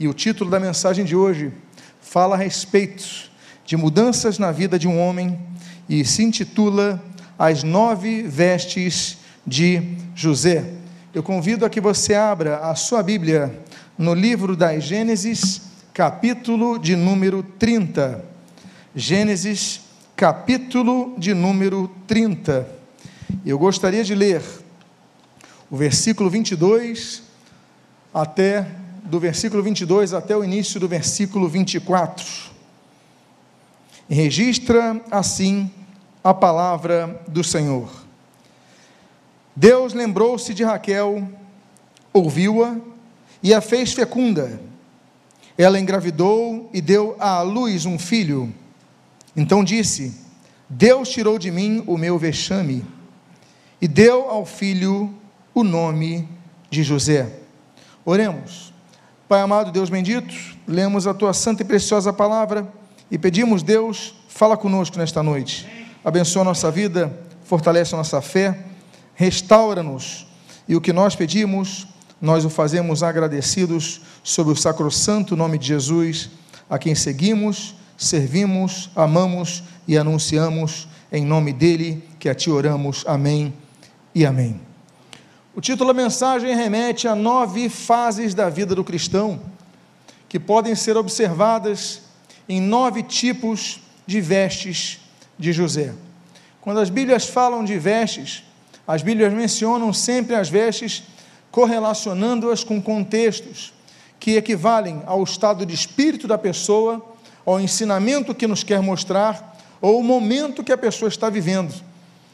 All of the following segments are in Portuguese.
E o título da mensagem de hoje fala a respeito de mudanças na vida de um homem e se intitula As Nove Vestes de José. Eu convido a que você abra a sua Bíblia no livro das Gênesis, capítulo de número 30. Gênesis, capítulo de número 30. Eu gostaria de ler o versículo 22 até do versículo 22 até o início do versículo 24. E registra assim a palavra do Senhor. Deus lembrou-se de Raquel, ouviu-a e a fez fecunda. Ela engravidou e deu à luz um filho. Então disse: Deus tirou de mim o meu vexame e deu ao filho o nome de José. Oremos. Pai amado, Deus bendito, lemos a tua santa e preciosa palavra e pedimos, Deus, fala conosco nesta noite. Abençoa a nossa vida, fortalece a nossa fé, restaura-nos e o que nós pedimos, nós o fazemos agradecidos sobre o sacrossanto nome de Jesus, a quem seguimos, servimos, amamos e anunciamos em nome dele que a ti oramos. Amém e amém. O título da mensagem remete a nove fases da vida do cristão, que podem ser observadas em nove tipos de vestes de José. Quando as Bíblias falam de vestes, as Bíblias mencionam sempre as vestes correlacionando-as com contextos que equivalem ao estado de espírito da pessoa, ao ensinamento que nos quer mostrar ou o momento que a pessoa está vivendo.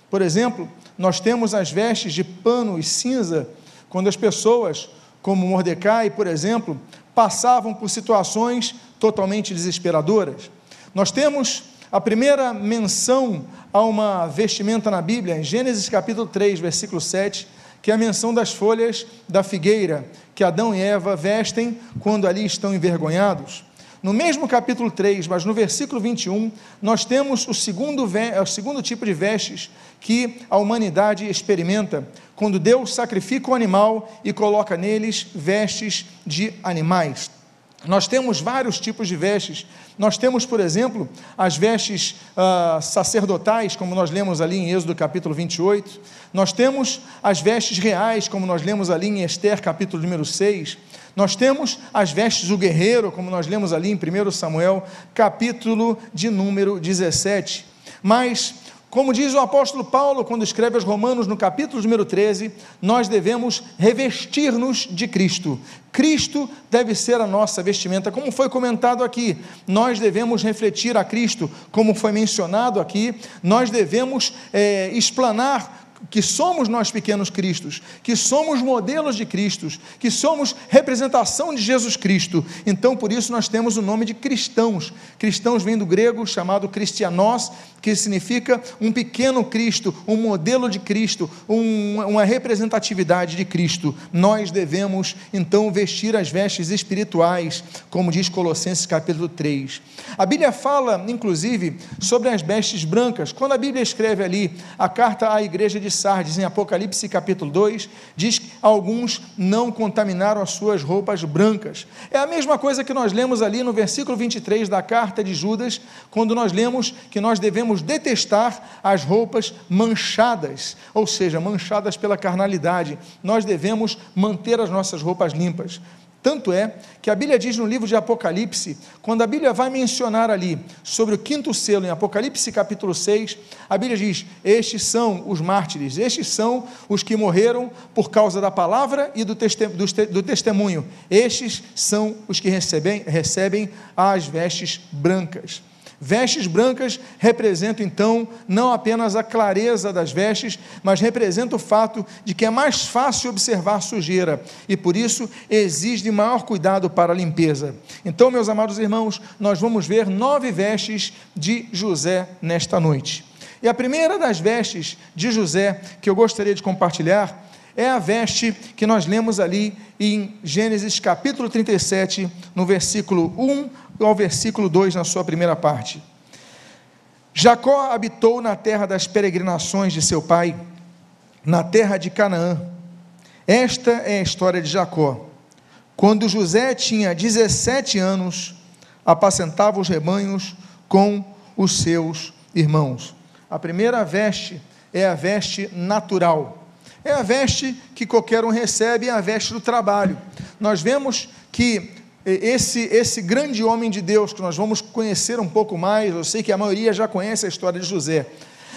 Por exemplo, nós temos as vestes de pano e cinza, quando as pessoas, como Mordecai, por exemplo, passavam por situações totalmente desesperadoras. Nós temos a primeira menção a uma vestimenta na Bíblia, em Gênesis capítulo 3, versículo 7, que é a menção das folhas da figueira que Adão e Eva vestem quando ali estão envergonhados. No mesmo capítulo 3, mas no versículo 21, nós temos o segundo, o segundo tipo de vestes que a humanidade experimenta, quando Deus sacrifica o animal e coloca neles vestes de animais. Nós temos vários tipos de vestes. Nós temos, por exemplo, as vestes uh, sacerdotais, como nós lemos ali em Êxodo capítulo 28. Nós temos as vestes reais, como nós lemos ali em Esther capítulo número 6. Nós temos as vestes do guerreiro, como nós lemos ali em 1 Samuel capítulo de número 17. Mas como diz o apóstolo Paulo quando escreve aos Romanos no capítulo número 13, nós devemos revestir-nos de Cristo. Cristo deve ser a nossa vestimenta, como foi comentado aqui. Nós devemos refletir a Cristo, como foi mencionado aqui. Nós devemos é, explanar que somos nós pequenos cristos, que somos modelos de Cristos, que somos representação de Jesus Cristo. Então, por isso nós temos o nome de cristãos. Cristãos vem do grego chamado cristianos, que significa um pequeno Cristo, um modelo de Cristo, um, uma representatividade de Cristo. Nós devemos então vestir as vestes espirituais, como diz Colossenses capítulo 3. A Bíblia fala, inclusive, sobre as vestes brancas. Quando a Bíblia escreve ali a carta à igreja de de Sardes, em Apocalipse capítulo 2, diz que alguns não contaminaram as suas roupas brancas. É a mesma coisa que nós lemos ali no versículo 23 da carta de Judas, quando nós lemos que nós devemos detestar as roupas manchadas, ou seja, manchadas pela carnalidade. Nós devemos manter as nossas roupas limpas. Tanto é que a Bíblia diz no livro de Apocalipse, quando a Bíblia vai mencionar ali sobre o quinto selo, em Apocalipse capítulo 6, a Bíblia diz: Estes são os mártires, estes são os que morreram por causa da palavra e do, testemunho, estes são os que recebem, recebem as vestes brancas. Vestes brancas representam então não apenas a clareza das vestes, mas representa o fato de que é mais fácil observar sujeira e por isso exige maior cuidado para a limpeza. Então, meus amados irmãos, nós vamos ver nove vestes de José nesta noite. E a primeira das vestes de José que eu gostaria de compartilhar é a veste que nós lemos ali em Gênesis capítulo 37, no versículo 1 ao versículo 2, na sua primeira parte. Jacó habitou na terra das peregrinações de seu pai, na terra de Canaã. Esta é a história de Jacó. Quando José tinha 17 anos, apacentava os rebanhos com os seus irmãos. A primeira veste é a veste natural. É a veste que qualquer um recebe, é a veste do trabalho. Nós vemos que esse, esse grande homem de Deus, que nós vamos conhecer um pouco mais, eu sei que a maioria já conhece a história de José,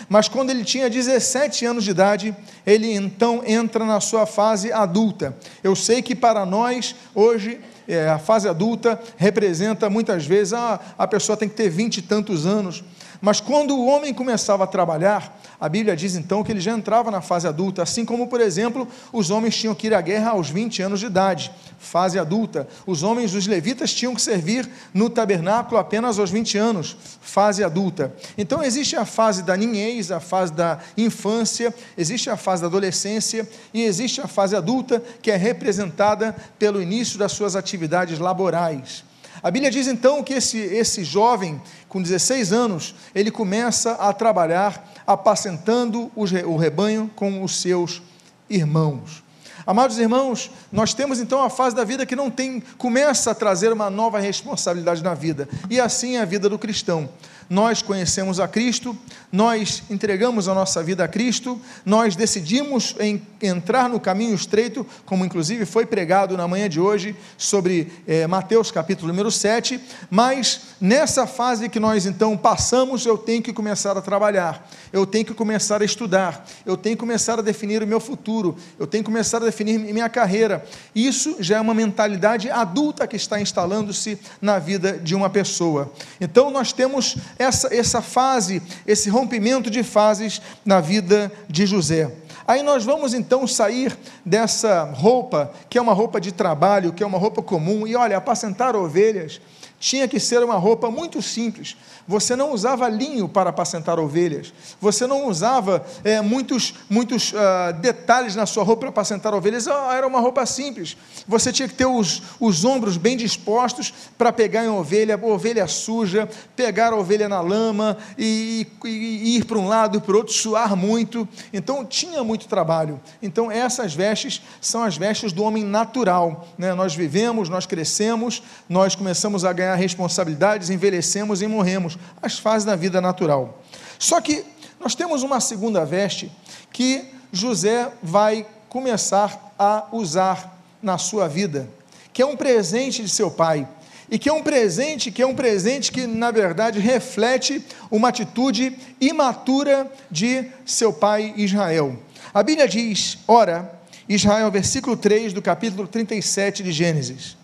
mas quando ele tinha 17 anos de idade, ele então entra na sua fase adulta. Eu sei que para nós, hoje, é, a fase adulta representa muitas vezes, ah, a pessoa tem que ter vinte e tantos anos, mas quando o homem começava a trabalhar, a Bíblia diz então que ele já entrava na fase adulta, assim como, por exemplo, os homens tinham que ir à guerra aos 20 anos de idade, fase adulta. Os homens, os levitas, tinham que servir no tabernáculo apenas aos 20 anos, fase adulta. Então existe a fase da ninhez, a fase da infância, existe a fase da adolescência e existe a fase adulta, que é representada pelo início das suas atividades laborais. A Bíblia diz então que esse, esse jovem, com 16 anos, ele começa a trabalhar apacentando o rebanho com os seus irmãos. Amados irmãos, nós temos então a fase da vida que não tem, começa a trazer uma nova responsabilidade na vida, e assim é a vida do cristão nós conhecemos a Cristo, nós entregamos a nossa vida a Cristo, nós decidimos entrar no caminho estreito, como inclusive foi pregado na manhã de hoje sobre eh, Mateus capítulo número 7, mas nessa fase que nós então passamos, eu tenho que começar a trabalhar, eu tenho que começar a estudar, eu tenho que começar a definir o meu futuro, eu tenho que começar a definir minha carreira. Isso já é uma mentalidade adulta que está instalando-se na vida de uma pessoa. Então nós temos essa, essa fase, esse rompimento de fases na vida de José. Aí nós vamos então sair dessa roupa, que é uma roupa de trabalho, que é uma roupa comum, e olha, apacentar ovelhas tinha que ser uma roupa muito simples. Você não usava linho para apacentar ovelhas. Você não usava é, muitos, muitos uh, detalhes na sua roupa para apacentar ovelhas. Ah, era uma roupa simples. Você tinha que ter os, os ombros bem dispostos para pegar em ovelha, ovelha suja, pegar a ovelha na lama e, e, e ir para um lado e para o outro, suar muito. Então tinha muito trabalho. Então essas vestes são as vestes do homem natural. Né? Nós vivemos, nós crescemos, nós começamos a ganhar responsabilidades, envelhecemos e morremos, as fases da vida natural. Só que nós temos uma segunda veste que José vai começar a usar na sua vida, que é um presente de seu pai, e que é um presente, que é um presente que na verdade reflete uma atitude imatura de seu pai Israel. A Bíblia diz: ora, Israel, versículo 3 do capítulo 37 de Gênesis.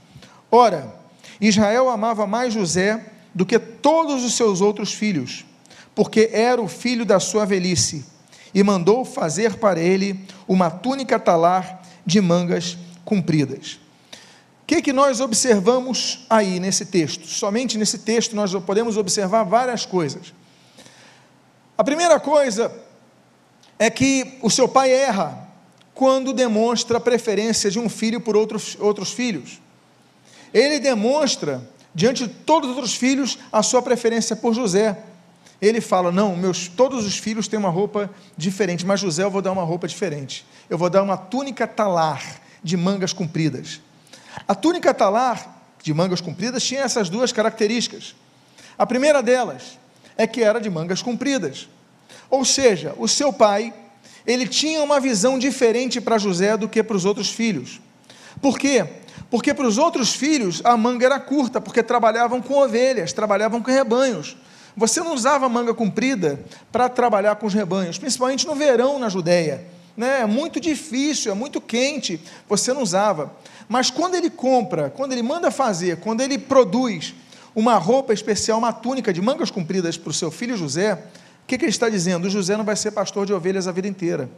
Ora, Israel amava mais José do que todos os seus outros filhos, porque era o filho da sua velhice, e mandou fazer para ele uma túnica talar de mangas compridas. O que, que nós observamos aí nesse texto? Somente nesse texto nós podemos observar várias coisas. A primeira coisa é que o seu pai erra quando demonstra a preferência de um filho por outros, outros filhos ele demonstra, diante de todos os outros filhos, a sua preferência por José. Ele fala: Não, meus, todos os filhos têm uma roupa diferente, mas José eu vou dar uma roupa diferente. Eu vou dar uma túnica talar de mangas compridas. A túnica talar de mangas compridas tinha essas duas características. A primeira delas é que era de mangas compridas. Ou seja, o seu pai, ele tinha uma visão diferente para José do que para os outros filhos. Por quê? Porque para os outros filhos a manga era curta, porque trabalhavam com ovelhas, trabalhavam com rebanhos. Você não usava manga comprida para trabalhar com os rebanhos, principalmente no verão na Judéia. Né? É muito difícil, é muito quente, você não usava. Mas quando ele compra, quando ele manda fazer, quando ele produz uma roupa especial, uma túnica de mangas compridas para o seu filho José, o que, que ele está dizendo? O José não vai ser pastor de ovelhas a vida inteira.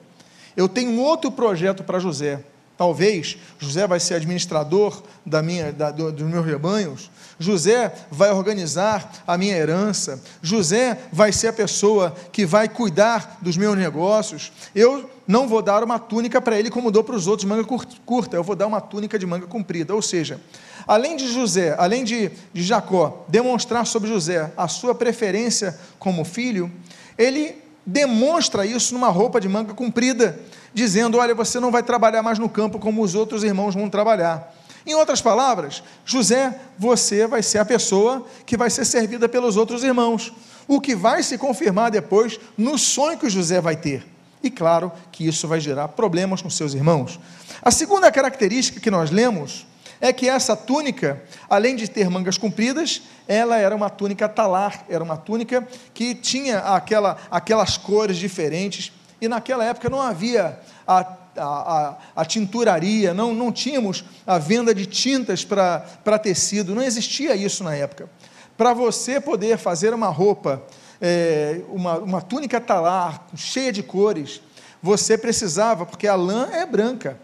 Eu tenho outro projeto para José. Talvez José vai ser administrador da minha, da, do, dos meus rebanhos. José vai organizar a minha herança. José vai ser a pessoa que vai cuidar dos meus negócios. Eu não vou dar uma túnica para ele como dou para os outros manga curta. Eu vou dar uma túnica de manga comprida. Ou seja, além de José, além de, de Jacó demonstrar sobre José a sua preferência como filho, ele demonstra isso numa roupa de manga comprida dizendo: Olha, você não vai trabalhar mais no campo como os outros irmãos vão trabalhar. Em outras palavras, José, você vai ser a pessoa que vai ser servida pelos outros irmãos, o que vai se confirmar depois no sonho que José vai ter. E claro que isso vai gerar problemas com seus irmãos. A segunda característica que nós lemos é que essa túnica, além de ter mangas compridas, ela era uma túnica talar, era uma túnica que tinha aquela, aquelas cores diferentes, e naquela época não havia a, a, a, tinturaria, não, não tínhamos a venda de tintas para tecido, não existia isso na época. Para você poder fazer uma roupa, é, uma, uma túnica talar, cheia de cores, você precisava, porque a lã é branca,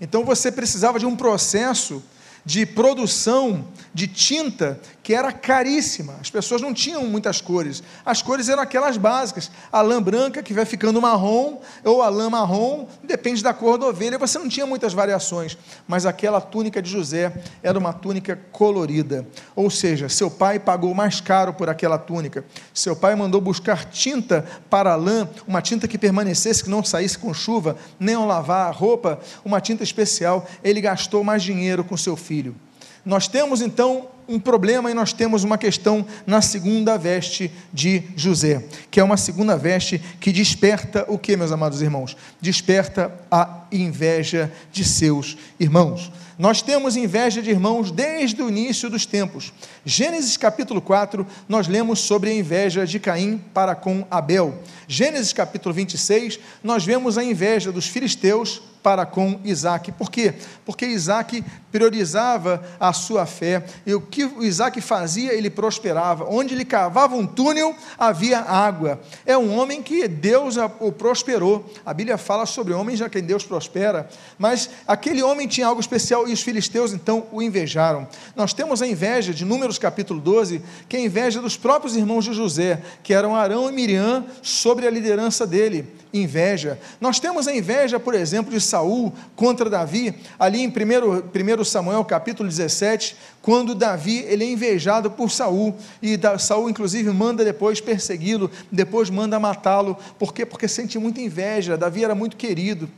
então você precisava de um processo de produção de tinta que era caríssima. As pessoas não tinham muitas cores. As cores eram aquelas básicas. A lã branca que vai ficando marrom, ou a lã marrom, depende da cor da ovelha. Você não tinha muitas variações. Mas aquela túnica de José era uma túnica colorida. Ou seja, seu pai pagou mais caro por aquela túnica. Seu pai mandou buscar tinta para a lã, uma tinta que permanecesse, que não saísse com chuva, nem ao lavar a roupa, uma tinta especial. Ele gastou mais dinheiro com seu filho. Nós temos então um problema e nós temos uma questão na segunda veste de José, que é uma segunda veste que desperta o que, meus amados irmãos? Desperta a inveja de seus irmãos. Nós temos inveja de irmãos desde o início dos tempos. Gênesis capítulo 4, nós lemos sobre a inveja de Caim para com Abel. Gênesis capítulo 26, nós vemos a inveja dos filisteus para com Isaac. Por quê? Porque Isaac priorizava a sua fé e o que Isaac fazia, ele prosperava. Onde ele cavava um túnel, havia água. É um homem que Deus o prosperou. A Bíblia fala sobre homens já que Deus prospera, mas aquele homem tinha algo especial e os filisteus então o invejaram. Nós temos a inveja de Números capítulo 12, que é a inveja dos próprios irmãos de José, que eram Arão e Miriam, sobre a liderança dele inveja. Nós temos a inveja, por exemplo, de Saul contra Davi, ali em 1, Samuel capítulo 17, quando Davi ele é invejado por Saul, e Saul inclusive manda depois persegui-lo, depois manda matá-lo, por quê? Porque sente muita inveja, Davi era muito querido.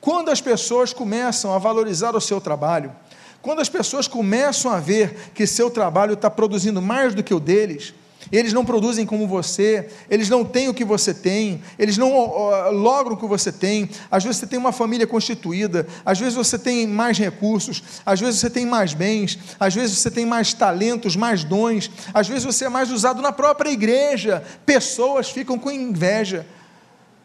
Quando as pessoas começam a valorizar o seu trabalho, quando as pessoas começam a ver que seu trabalho está produzindo mais do que o deles, eles não produzem como você, eles não têm o que você tem, eles não logram o que você tem. Às vezes você tem uma família constituída, às vezes você tem mais recursos, às vezes você tem mais bens, às vezes você tem mais talentos, mais dons, às vezes você é mais usado na própria igreja. Pessoas ficam com inveja.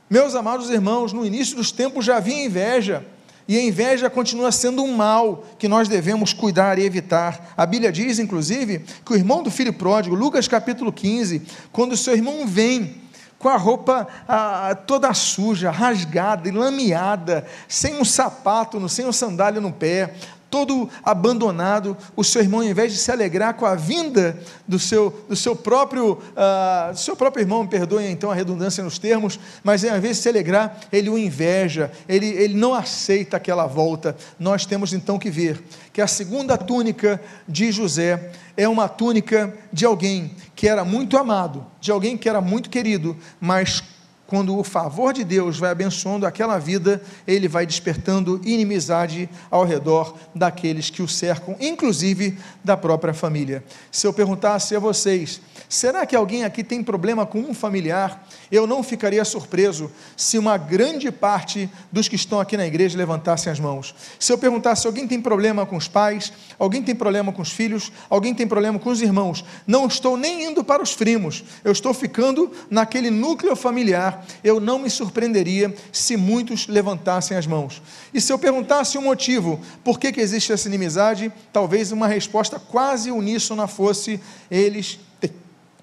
Meus amados irmãos, no início dos tempos já havia inveja. E a inveja continua sendo um mal que nós devemos cuidar e evitar. A Bíblia diz, inclusive, que o irmão do filho pródigo, Lucas capítulo 15, quando o seu irmão vem com a roupa ah, toda suja, rasgada, lameada, sem um sapato, sem um sandália no pé, todo abandonado, o seu irmão, ao invés de se alegrar com a vinda do seu, do seu próprio, uh, do seu próprio irmão, me perdoem então a redundância nos termos, mas ao invés de se alegrar, ele o inveja, ele, ele não aceita aquela volta. Nós temos então que ver que a segunda túnica de José é uma túnica de alguém que era muito amado, de alguém que era muito querido, mas quando o favor de Deus vai abençoando aquela vida, ele vai despertando inimizade ao redor daqueles que o cercam, inclusive da própria família. Se eu perguntasse a vocês, será que alguém aqui tem problema com um familiar? Eu não ficaria surpreso se uma grande parte dos que estão aqui na igreja levantassem as mãos. Se eu perguntasse se alguém tem problema com os pais, alguém tem problema com os filhos, alguém tem problema com os irmãos, não estou nem indo para os primos, eu estou ficando naquele núcleo familiar. Eu não me surpreenderia se muitos levantassem as mãos. E se eu perguntasse o motivo por que, que existe essa inimizade, talvez uma resposta quase uníssona fosse: eles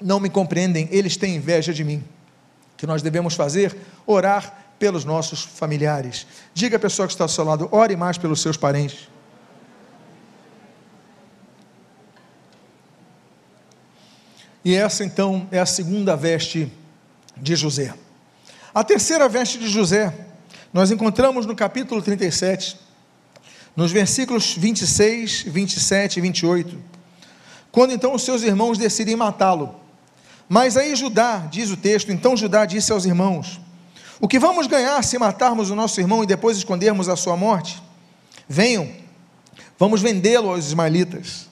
não me compreendem, eles têm inveja de mim. Que nós devemos fazer? Orar pelos nossos familiares. Diga à pessoa que está ao seu lado: ore mais pelos seus parentes. E essa então é a segunda veste de José. A terceira veste de José, nós encontramos no capítulo 37, nos versículos 26, 27 e 28, quando então os seus irmãos decidem matá-lo. Mas aí Judá, diz o texto, então Judá disse aos irmãos: O que vamos ganhar se matarmos o nosso irmão e depois escondermos a sua morte? Venham, Vamos vendê-lo aos ismaelitas.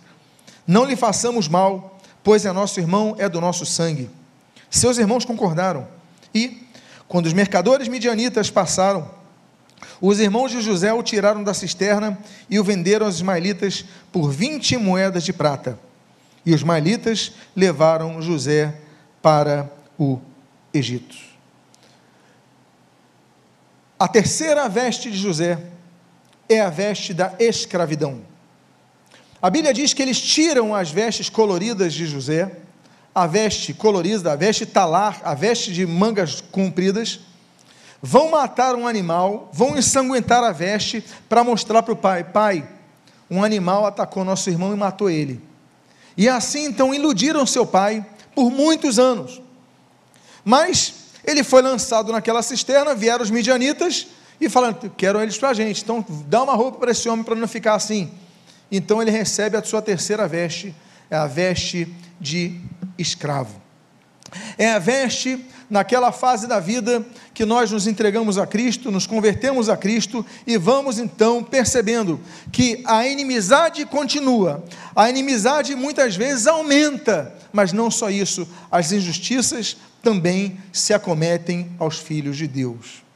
Não lhe façamos mal, pois é nosso irmão, é do nosso sangue. Seus irmãos concordaram. E, quando os mercadores midianitas passaram, os irmãos de José o tiraram da cisterna e o venderam aos ismaelitas por 20 moedas de prata. E os ismaelitas levaram José para o Egito. A terceira veste de José é a veste da escravidão. A Bíblia diz que eles tiram as vestes coloridas de José, a veste colorida, a veste talar, a veste de mangas compridas, vão matar um animal, vão ensanguentar a veste para mostrar para o pai: pai, um animal atacou nosso irmão e matou ele. E assim então iludiram seu pai por muitos anos. Mas ele foi lançado naquela cisterna, vieram os midianitas e falando, quero eles para a gente, então dá uma roupa para esse homem para não ficar assim. Então ele recebe a sua terceira veste, é a veste de escravo. É a veste naquela fase da vida que nós nos entregamos a Cristo, nos convertemos a Cristo e vamos então percebendo que a inimizade continua, a inimizade muitas vezes aumenta, mas não só isso, as injustiças também se acometem aos filhos de Deus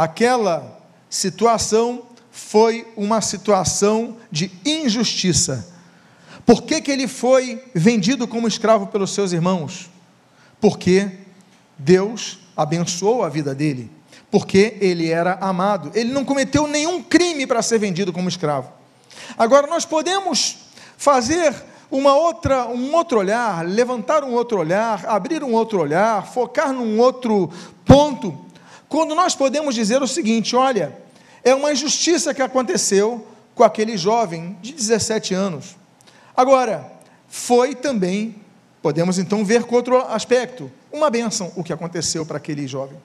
aquela situação foi uma situação de injustiça. Por que, que ele foi vendido como escravo pelos seus irmãos? Porque Deus abençoou a vida dele, porque ele era amado. Ele não cometeu nenhum crime para ser vendido como escravo. Agora nós podemos fazer uma outra, um outro olhar, levantar um outro olhar, abrir um outro olhar, focar num outro ponto quando nós podemos dizer o seguinte: olha, é uma injustiça que aconteceu com aquele jovem de 17 anos. Agora, foi também, podemos então ver com outro aspecto, uma bênção o que aconteceu para aquele jovem.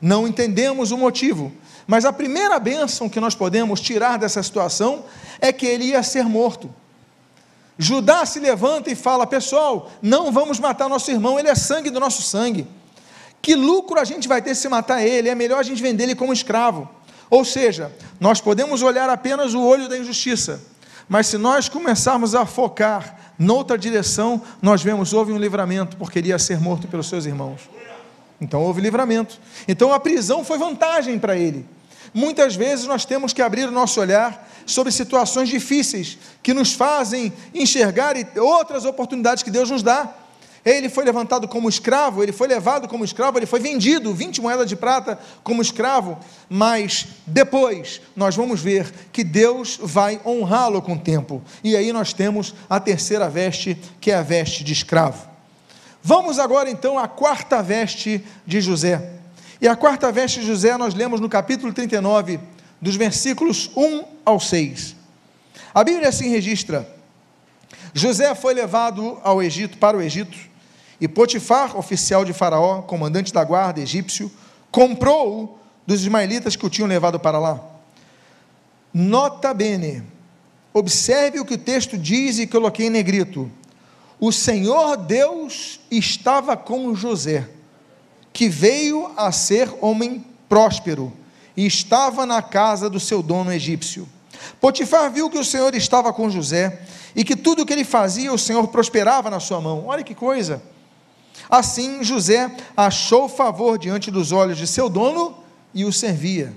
Não entendemos o motivo, mas a primeira bênção que nós podemos tirar dessa situação é que ele ia ser morto. Judá se levanta e fala: Pessoal, não vamos matar nosso irmão, ele é sangue do nosso sangue. Que lucro a gente vai ter se matar ele? É melhor a gente vender ele como escravo. Ou seja, nós podemos olhar apenas o olho da injustiça, mas se nós começarmos a focar noutra direção, nós vemos houve um livramento, porque ele ia ser morto pelos seus irmãos. Então houve livramento. Então a prisão foi vantagem para ele. Muitas vezes nós temos que abrir o nosso olhar sobre situações difíceis que nos fazem enxergar outras oportunidades que Deus nos dá. Ele foi levantado como escravo, ele foi levado como escravo, ele foi vendido, 20 moedas de prata como escravo, mas depois nós vamos ver que Deus vai honrá-lo com o tempo. E aí nós temos a terceira veste, que é a veste de escravo. Vamos agora então à quarta veste de José. E a quarta veste de José nós lemos no capítulo 39, dos versículos 1 ao 6. A Bíblia assim registra: José foi levado ao Egito, para o Egito, e Potifar, oficial de Faraó, comandante da guarda egípcio, comprou-o dos ismaelitas que o tinham levado para lá. Nota bene, observe o que o texto diz e coloquei em negrito. O Senhor Deus estava com José, que veio a ser homem próspero e estava na casa do seu dono egípcio. Potifar viu que o Senhor estava com José e que tudo o que ele fazia, o Senhor prosperava na sua mão. Olha que coisa! Assim José achou favor diante dos olhos de seu dono e o servia.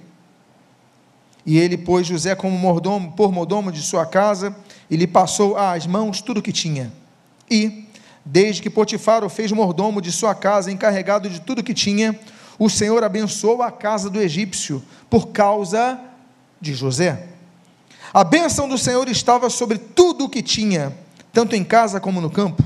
E ele pôs José como mordomo, por mordomo de sua casa, e lhe passou às mãos tudo o que tinha. E, desde que Potifar o fez mordomo de sua casa, encarregado de tudo o que tinha, o Senhor abençoou a casa do egípcio por causa de José. A bênção do Senhor estava sobre tudo o que tinha, tanto em casa como no campo.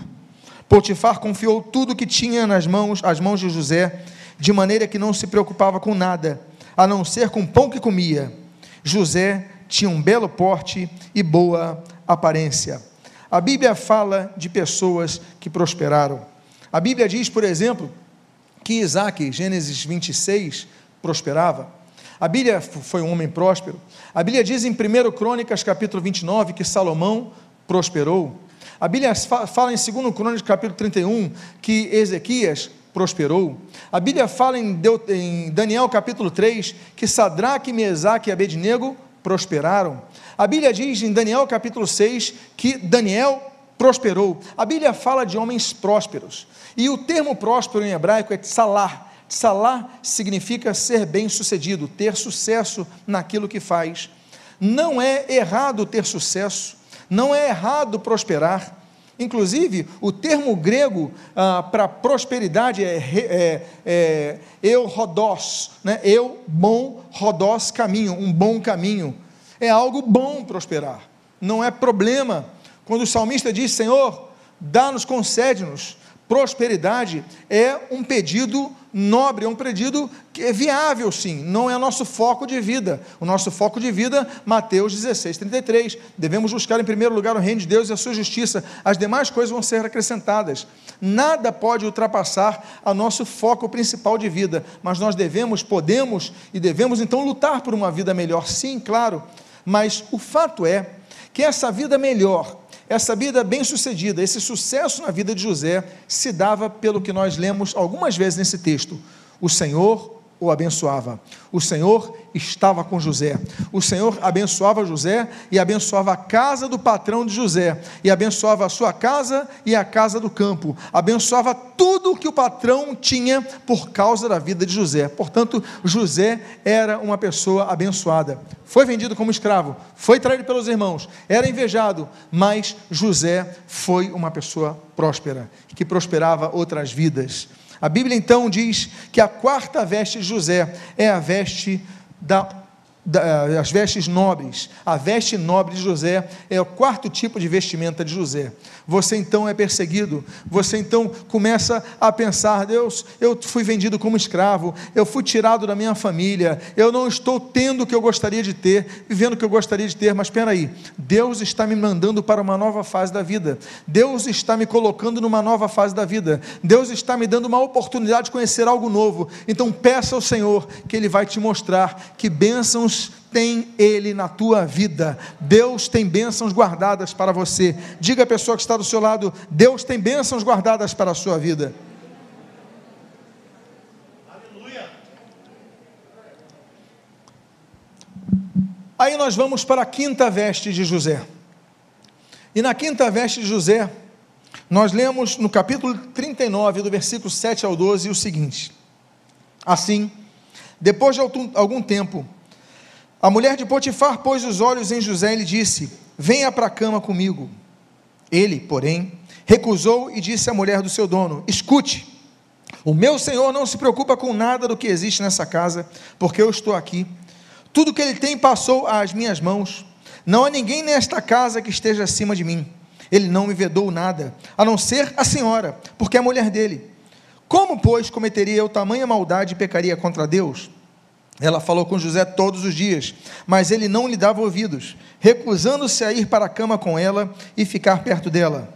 Potifar confiou tudo que tinha nas mãos, as mãos de José, de maneira que não se preocupava com nada, a não ser com o pão que comia. José tinha um belo porte e boa aparência. A Bíblia fala de pessoas que prosperaram. A Bíblia diz, por exemplo, que Isaac, Gênesis 26, prosperava. A Bíblia foi um homem próspero. A Bíblia diz em 1 Crônicas, capítulo 29, que Salomão prosperou. A Bíblia fala em 2 Crônicas capítulo 31 que Ezequias prosperou. A Bíblia fala em Daniel capítulo 3 que Sadraque, Mesaque e Abednego prosperaram. A Bíblia diz em Daniel capítulo 6 que Daniel prosperou. A Bíblia fala de homens prósperos. E o termo próspero em hebraico é tsalah. Tsalah significa ser bem-sucedido, ter sucesso naquilo que faz. Não é errado ter sucesso, não é errado prosperar. Inclusive, o termo grego ah, para prosperidade é, é, é eu rodós, né? eu bom rodós caminho, um bom caminho. É algo bom prosperar, não é problema. Quando o salmista diz, Senhor, dá-nos, concede-nos, prosperidade é um pedido nobre, é um pedido que é viável, sim, não é nosso foco de vida. O nosso foco de vida, Mateus 16, 33. Devemos buscar em primeiro lugar o reino de Deus e a sua justiça, as demais coisas vão ser acrescentadas. Nada pode ultrapassar a nosso foco principal de vida, mas nós devemos, podemos e devemos então lutar por uma vida melhor, sim, claro, mas o fato é que essa vida melhor, essa vida bem-sucedida, esse sucesso na vida de José, se dava pelo que nós lemos algumas vezes nesse texto. O Senhor o abençoava. O Senhor estava com José. O Senhor abençoava José e abençoava a casa do patrão de José, e abençoava a sua casa e a casa do campo. Abençoava tudo o que o patrão tinha por causa da vida de José. Portanto, José era uma pessoa abençoada. Foi vendido como escravo, foi traído pelos irmãos, era invejado, mas José foi uma pessoa próspera, que prosperava outras vidas. A Bíblia então diz que a quarta veste de José é a veste da da, as vestes nobres. A veste nobre de José é o quarto tipo de vestimenta de José. Você então é perseguido, você então começa a pensar: Deus, eu fui vendido como escravo, eu fui tirado da minha família, eu não estou tendo o que eu gostaria de ter, vivendo o que eu gostaria de ter, mas espera aí, Deus está me mandando para uma nova fase da vida, Deus está me colocando numa nova fase da vida, Deus está me dando uma oportunidade de conhecer algo novo. Então peça ao Senhor que Ele vai te mostrar que bênçãos tem Ele na tua vida. Deus tem bênçãos guardadas para você. Diga à pessoa que está do seu lado: Deus tem bênçãos guardadas para a sua vida. Aí nós vamos para a quinta veste de José. E na quinta veste de José, nós lemos no capítulo 39, do versículo 7 ao 12, o seguinte: Assim, depois de algum tempo, a mulher de Potifar pôs os olhos em José e lhe disse: Venha para a cama comigo. Ele, porém, recusou e disse à mulher do seu dono: Escute, o meu senhor não se preocupa com nada do que existe nessa casa, porque eu estou aqui. Tudo que ele tem passou às minhas mãos. Não há ninguém nesta casa que esteja acima de mim. Ele não me vedou nada, a não ser a senhora, porque é a mulher dele. Como, pois, cometeria eu tamanha maldade e pecaria contra Deus? Ela falou com José todos os dias, mas ele não lhe dava ouvidos, recusando-se a ir para a cama com ela e ficar perto dela.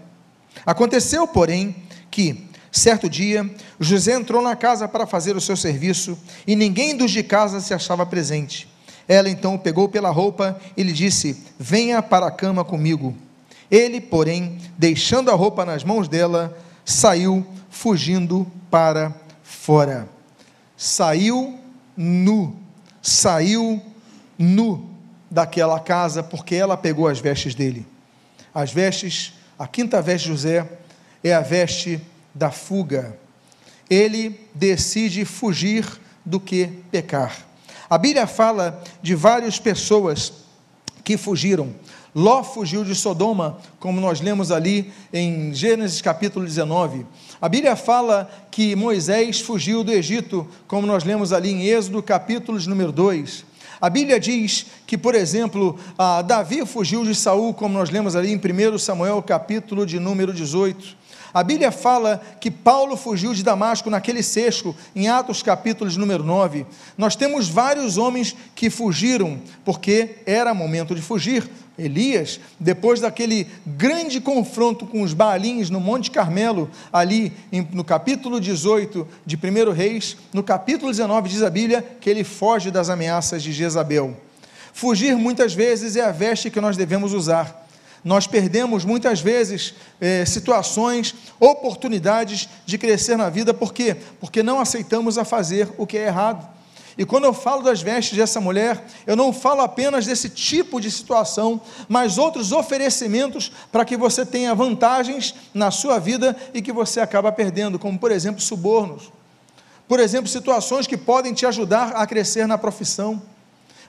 Aconteceu, porém, que, certo dia, José entrou na casa para fazer o seu serviço e ninguém dos de casa se achava presente. Ela então o pegou pela roupa e lhe disse: Venha para a cama comigo. Ele, porém, deixando a roupa nas mãos dela, saiu fugindo para fora. Saiu nu, saiu nu daquela casa porque ela pegou as vestes dele. As vestes, a quinta veste de José é a veste da fuga. Ele decide fugir do que pecar. A Bíblia fala de várias pessoas que fugiram. Ló fugiu de Sodoma, como nós lemos ali em Gênesis capítulo 19. A Bíblia fala que Moisés fugiu do Egito, como nós lemos ali em Êxodo capítulo número 2. A Bíblia diz que, por exemplo, Davi fugiu de Saul, como nós lemos ali em 1 Samuel capítulo de número 18. A Bíblia fala que Paulo fugiu de Damasco naquele sexto, em Atos capítulo número 9. Nós temos vários homens que fugiram, porque era momento de fugir. Elias, depois daquele grande confronto com os Baalins no Monte Carmelo, ali no capítulo 18 de 1 Reis, no capítulo 19 diz a Bíblia que ele foge das ameaças de Jezabel. Fugir muitas vezes é a veste que nós devemos usar. Nós perdemos muitas vezes é, situações, oportunidades de crescer na vida, por quê? Porque não aceitamos a fazer o que é errado. E quando eu falo das vestes dessa mulher, eu não falo apenas desse tipo de situação, mas outros oferecimentos para que você tenha vantagens na sua vida e que você acaba perdendo, como por exemplo subornos. Por exemplo, situações que podem te ajudar a crescer na profissão.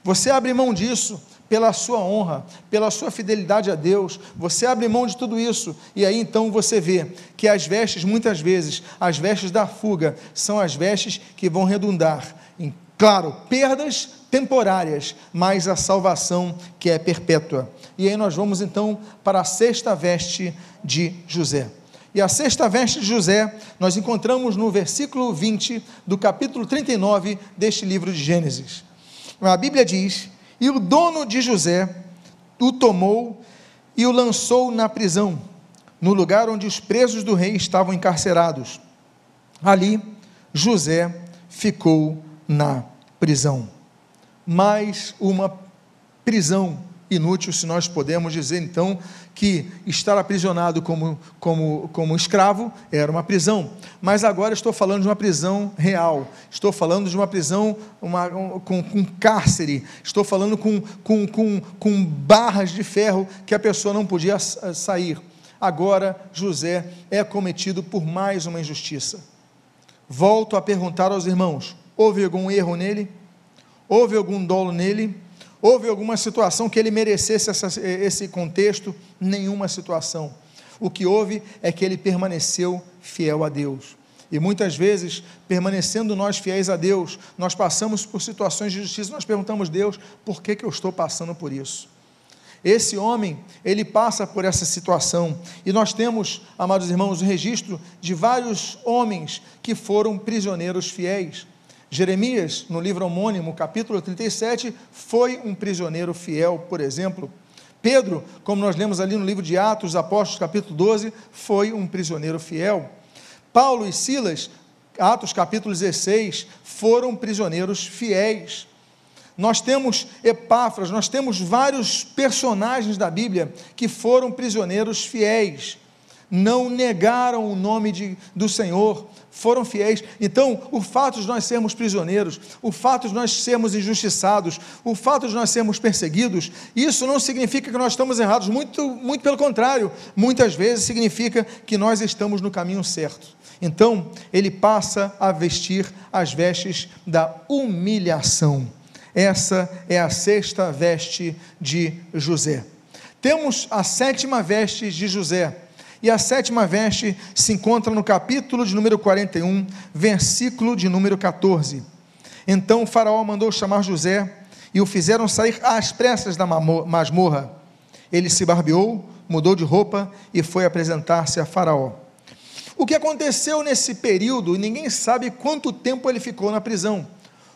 Você abre mão disso pela sua honra, pela sua fidelidade a Deus, você abre mão de tudo isso, e aí então você vê que as vestes, muitas vezes, as vestes da fuga, são as vestes que vão redundar em Claro, perdas temporárias, mas a salvação que é perpétua. E aí nós vamos então para a sexta veste de José. E a sexta veste de José nós encontramos no versículo 20 do capítulo 39 deste livro de Gênesis. A Bíblia diz: E o dono de José o tomou e o lançou na prisão, no lugar onde os presos do rei estavam encarcerados. Ali José ficou na prisão. Mais uma prisão inútil, se nós podemos dizer então que estar aprisionado como, como, como escravo era uma prisão. Mas agora estou falando de uma prisão real, estou falando de uma prisão uma, um, com, com cárcere, estou falando com, com, com, com barras de ferro que a pessoa não podia sair. Agora José é cometido por mais uma injustiça. Volto a perguntar aos irmãos: Houve algum erro nele? Houve algum dolo nele? Houve alguma situação que ele merecesse essa, esse contexto? Nenhuma situação. O que houve é que ele permaneceu fiel a Deus. E muitas vezes, permanecendo nós fiéis a Deus, nós passamos por situações de justiça, nós perguntamos, Deus, por que, que eu estou passando por isso? Esse homem, ele passa por essa situação. E nós temos, amados irmãos, o registro de vários homens que foram prisioneiros fiéis. Jeremias, no livro homônimo, capítulo 37, foi um prisioneiro fiel, por exemplo. Pedro, como nós lemos ali no livro de Atos, Apóstolos, capítulo 12, foi um prisioneiro fiel. Paulo e Silas, Atos, capítulo 16, foram prisioneiros fiéis. Nós temos Epáfras, nós temos vários personagens da Bíblia que foram prisioneiros fiéis não negaram o nome de, do Senhor, foram fiéis. Então, o fato de nós sermos prisioneiros, o fato de nós sermos injustiçados, o fato de nós sermos perseguidos, isso não significa que nós estamos errados, muito, muito pelo contrário, muitas vezes significa que nós estamos no caminho certo. Então, ele passa a vestir as vestes da humilhação. Essa é a sexta veste de José. Temos a sétima veste de José e a sétima veste se encontra no capítulo de número 41, versículo de número 14. Então o Faraó mandou chamar José e o fizeram sair às pressas da masmorra. Ele se barbeou, mudou de roupa e foi apresentar-se a Faraó. O que aconteceu nesse período, ninguém sabe quanto tempo ele ficou na prisão.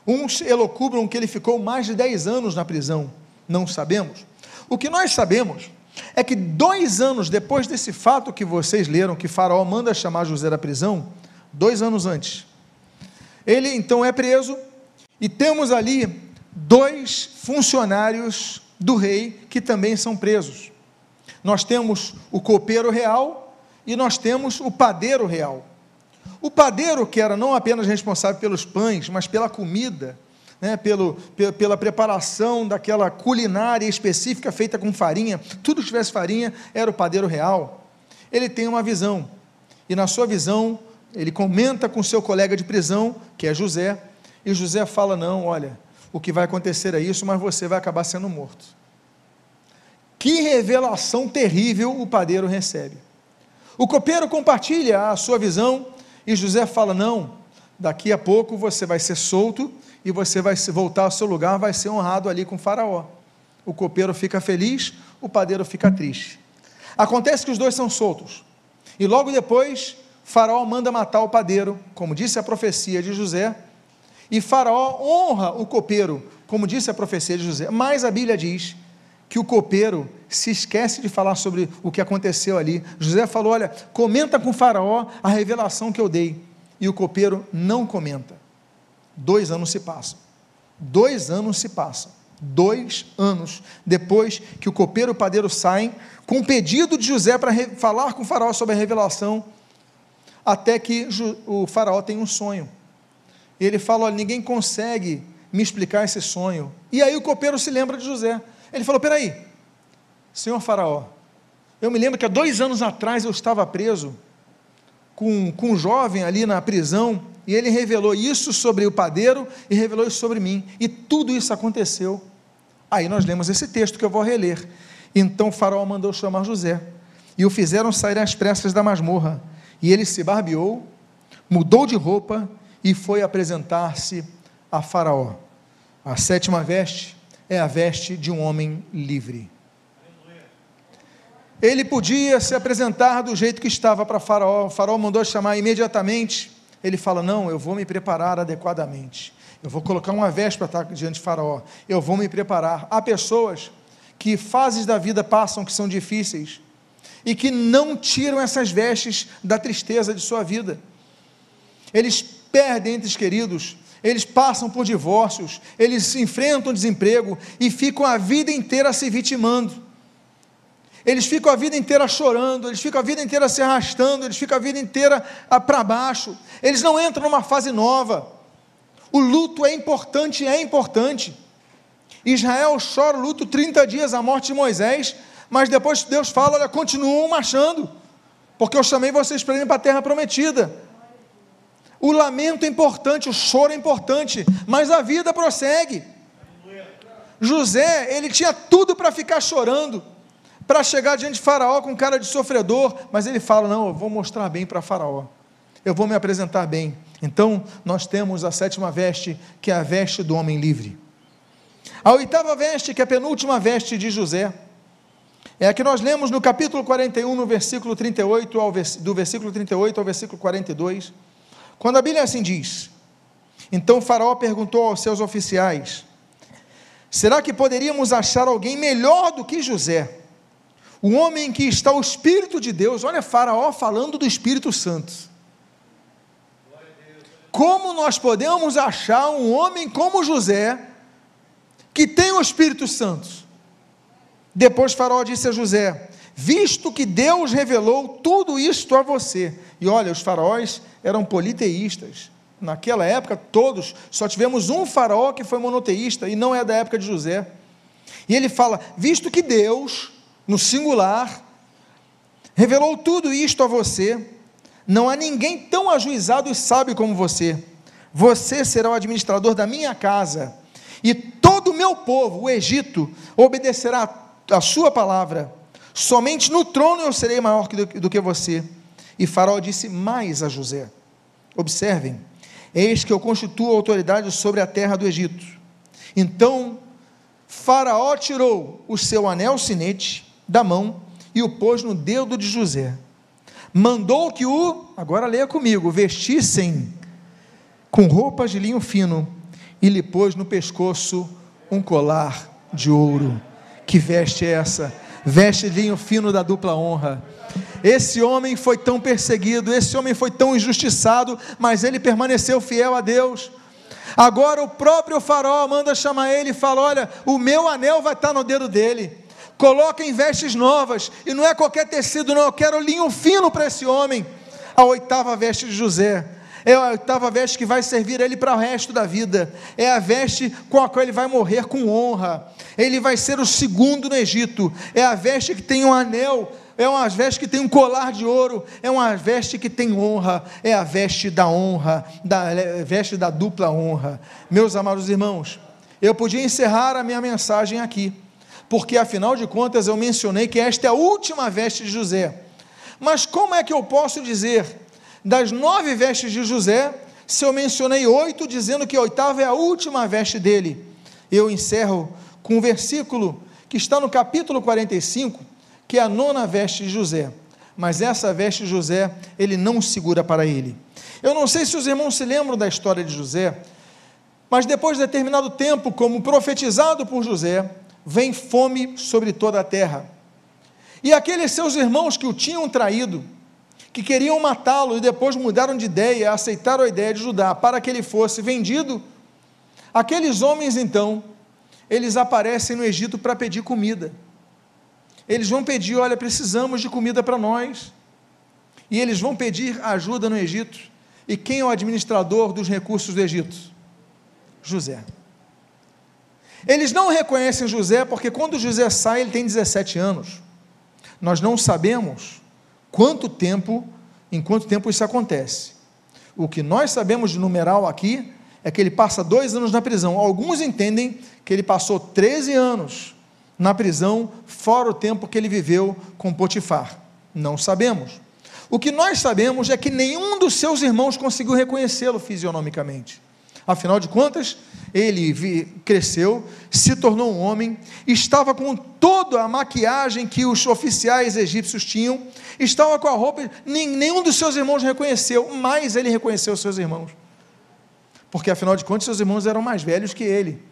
Uns elocubram que ele ficou mais de 10 anos na prisão, não sabemos. O que nós sabemos é que dois anos depois desse fato que vocês leram, que Faraó manda chamar José da prisão, dois anos antes, ele então é preso e temos ali dois funcionários do rei que também são presos. Nós temos o copeiro real e nós temos o padeiro real. O padeiro, que era não apenas responsável pelos pães, mas pela comida, né, pelo, pela preparação daquela culinária específica feita com farinha, tudo que tivesse farinha era o padeiro real. Ele tem uma visão, e na sua visão, ele comenta com seu colega de prisão, que é José, e José fala: Não, olha, o que vai acontecer é isso, mas você vai acabar sendo morto. Que revelação terrível o padeiro recebe. O copeiro compartilha a sua visão, e José fala: Não, daqui a pouco você vai ser solto e você vai voltar ao seu lugar, vai ser honrado ali com o faraó. O copeiro fica feliz, o padeiro fica triste. Acontece que os dois são soltos. E logo depois, Faraó manda matar o padeiro, como disse a profecia de José, e Faraó honra o copeiro, como disse a profecia de José. Mas a Bíblia diz que o copeiro se esquece de falar sobre o que aconteceu ali. José falou: Olha, comenta com Faraó a revelação que eu dei. E o copeiro não comenta. Dois anos se passam. Dois anos se passam. Dois anos depois que o copeiro e o padeiro saem, com o pedido de José para falar com o faraó sobre a revelação, até que o faraó tem um sonho. Ele fala: olha, ninguém consegue me explicar esse sonho. E aí o copeiro se lembra de José. Ele falou: Peraí, senhor Faraó, eu me lembro que há dois anos atrás eu estava preso com, com um jovem ali na prisão, e ele revelou isso sobre o padeiro e revelou isso sobre mim. E tudo isso aconteceu. Aí nós lemos esse texto que eu vou reler. Então o faraó mandou chamar José, e o fizeram sair às pressas da masmorra. E ele se barbeou, mudou de roupa e foi apresentar-se a Faraó. A sétima veste é a veste de um homem livre. Ele podia se apresentar do jeito que estava para Faraó. O Faraó mandou chamar imediatamente. Ele fala: Não, eu vou me preparar adequadamente. Eu vou colocar uma para estar diante de Faraó. Eu vou me preparar. Há pessoas que fases da vida passam que são difíceis e que não tiram essas vestes da tristeza de sua vida. Eles perdem entes queridos, eles passam por divórcios, eles enfrentam desemprego e ficam a vida inteira se vitimando. Eles ficam a vida inteira chorando, eles ficam a vida inteira se arrastando, eles ficam a vida inteira ah, para baixo. Eles não entram numa fase nova. O luto é importante, é importante. Israel chora o luto 30 dias a morte de Moisés, mas depois Deus fala: olha, continuam marchando, porque eu chamei vocês para irem para a terra prometida. O lamento é importante, o choro é importante, mas a vida prossegue. José, ele tinha tudo para ficar chorando, para chegar diante de Faraó com cara de sofredor, mas ele fala: Não, eu vou mostrar bem para Faraó, eu vou me apresentar bem. Então, nós temos a sétima veste, que é a veste do homem livre. A oitava veste, que é a penúltima veste de José, é a que nós lemos no capítulo 41, no versículo 38, ao vers... do versículo 38 ao versículo 42 quando a Bíblia assim diz: Então Faraó perguntou aos seus oficiais: Será que poderíamos achar alguém melhor do que José? O homem em que está o Espírito de Deus, olha Faraó falando do Espírito Santo. Como nós podemos achar um homem como José, que tem o Espírito Santo? Depois Faraó disse a José: Visto que Deus revelou tudo isto a você, e olha, os faraós eram politeístas. Naquela época, todos, só tivemos um faraó que foi monoteísta, e não é da época de José. E ele fala: visto que Deus, no singular, revelou tudo isto a você, não há ninguém tão ajuizado e sábio como você. Você será o administrador da minha casa, e todo o meu povo, o Egito, obedecerá a sua palavra. Somente no trono eu serei maior do que você. E Faraó disse mais a José: Observem, eis que eu constituo autoridade sobre a terra do Egito. Então Faraó tirou o seu anel sinete da mão e o pôs no dedo de José. Mandou que o, agora leia comigo, vestissem com roupas de linho fino e lhe pôs no pescoço um colar de ouro. Que veste é essa? Veste de linho fino da dupla honra. Esse homem foi tão perseguido, esse homem foi tão injustiçado, mas ele permaneceu fiel a Deus. Agora o próprio Faraó manda chamar ele e fala: Olha, o meu anel vai estar no dedo dele. Coloca em vestes novas, e não é qualquer tecido, não, eu quero linho fino para esse homem. A oitava veste de José. É a oitava veste que vai servir ele para o resto da vida, é a veste com a qual ele vai morrer com honra, ele vai ser o segundo no Egito, é a veste que tem um anel. É uma veste que tem um colar de ouro, é uma veste que tem honra, é a veste da honra, da é, veste da dupla honra. Meus amados irmãos, eu podia encerrar a minha mensagem aqui, porque afinal de contas eu mencionei que esta é a última veste de José. Mas como é que eu posso dizer das nove vestes de José, se eu mencionei oito, dizendo que a oitava é a última veste dele? Eu encerro com um versículo que está no capítulo 45, que é a nona veste de José. Mas essa veste de José, ele não segura para ele. Eu não sei se os irmãos se lembram da história de José, mas depois de determinado tempo, como profetizado por José, vem fome sobre toda a terra. E aqueles seus irmãos que o tinham traído, que queriam matá-lo e depois mudaram de ideia, aceitaram a ideia de Judá para que ele fosse vendido, aqueles homens então, eles aparecem no Egito para pedir comida eles vão pedir: olha, precisamos de comida para nós. E eles vão pedir ajuda no Egito. E quem é o administrador dos recursos do Egito? José. Eles não reconhecem José porque quando José sai, ele tem 17 anos. Nós não sabemos quanto tempo, em quanto tempo isso acontece. O que nós sabemos de numeral aqui é que ele passa dois anos na prisão. Alguns entendem que ele passou 13 anos na prisão, fora o tempo que ele viveu com Potifar. Não sabemos. O que nós sabemos é que nenhum dos seus irmãos conseguiu reconhecê-lo fisionomicamente. Afinal de contas, ele cresceu, se tornou um homem, estava com toda a maquiagem que os oficiais egípcios tinham, estava com a roupa, nenhum dos seus irmãos reconheceu, mas ele reconheceu os seus irmãos. Porque afinal de contas, seus irmãos eram mais velhos que ele,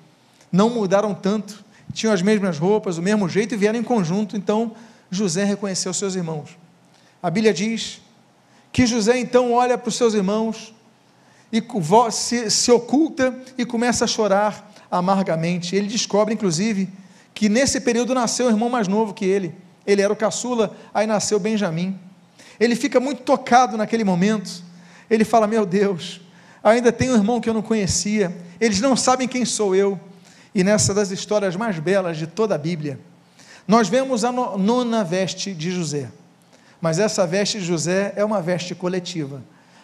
não mudaram tanto, tinham as mesmas roupas, o mesmo jeito e vieram em conjunto, então José reconheceu seus irmãos. A Bíblia diz que José então olha para os seus irmãos e se, se oculta e começa a chorar amargamente. Ele descobre, inclusive, que nesse período nasceu o irmão mais novo que ele. Ele era o caçula, aí nasceu Benjamim. Ele fica muito tocado naquele momento. Ele fala: Meu Deus, ainda tem um irmão que eu não conhecia. Eles não sabem quem sou eu. E nessa das histórias mais belas de toda a Bíblia, nós vemos a nona veste de José. Mas essa veste de José é uma veste coletiva,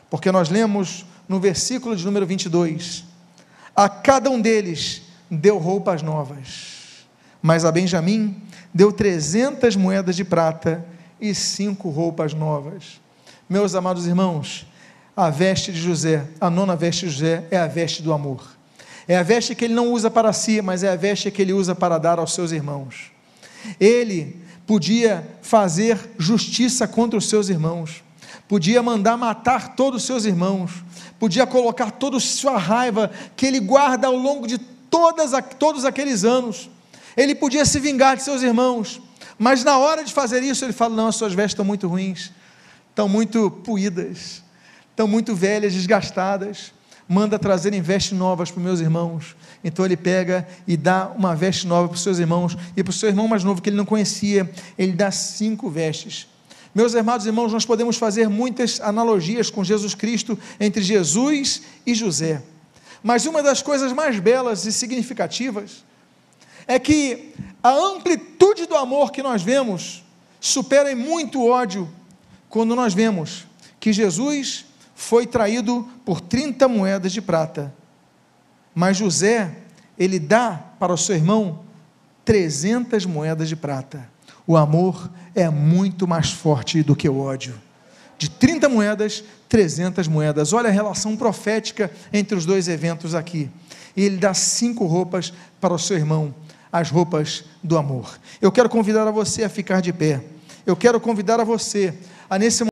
porque nós lemos no versículo de número 22: A cada um deles deu roupas novas, mas a Benjamim deu 300 moedas de prata e cinco roupas novas. Meus amados irmãos, a veste de José, a nona veste de José, é a veste do amor. É a veste que ele não usa para si, mas é a veste que ele usa para dar aos seus irmãos. Ele podia fazer justiça contra os seus irmãos, podia mandar matar todos os seus irmãos, podia colocar toda a sua raiva que ele guarda ao longo de todas, todos aqueles anos. Ele podia se vingar de seus irmãos, mas na hora de fazer isso, ele fala: Não, as suas vestes estão muito ruins, estão muito puídas, estão muito velhas, desgastadas manda trazerem vestes novas para os meus irmãos. Então ele pega e dá uma veste nova para os seus irmãos, e para o seu irmão mais novo que ele não conhecia, ele dá cinco vestes. Meus amados irmãos, nós podemos fazer muitas analogias com Jesus Cristo entre Jesus e José. Mas uma das coisas mais belas e significativas é que a amplitude do amor que nós vemos supera em muito ódio quando nós vemos que Jesus foi traído por 30 moedas de prata. Mas José, ele dá para o seu irmão 300 moedas de prata. O amor é muito mais forte do que o ódio. De 30 moedas, 300 moedas. Olha a relação profética entre os dois eventos aqui. Ele dá cinco roupas para o seu irmão, as roupas do amor. Eu quero convidar a você a ficar de pé. Eu quero convidar a você a nesse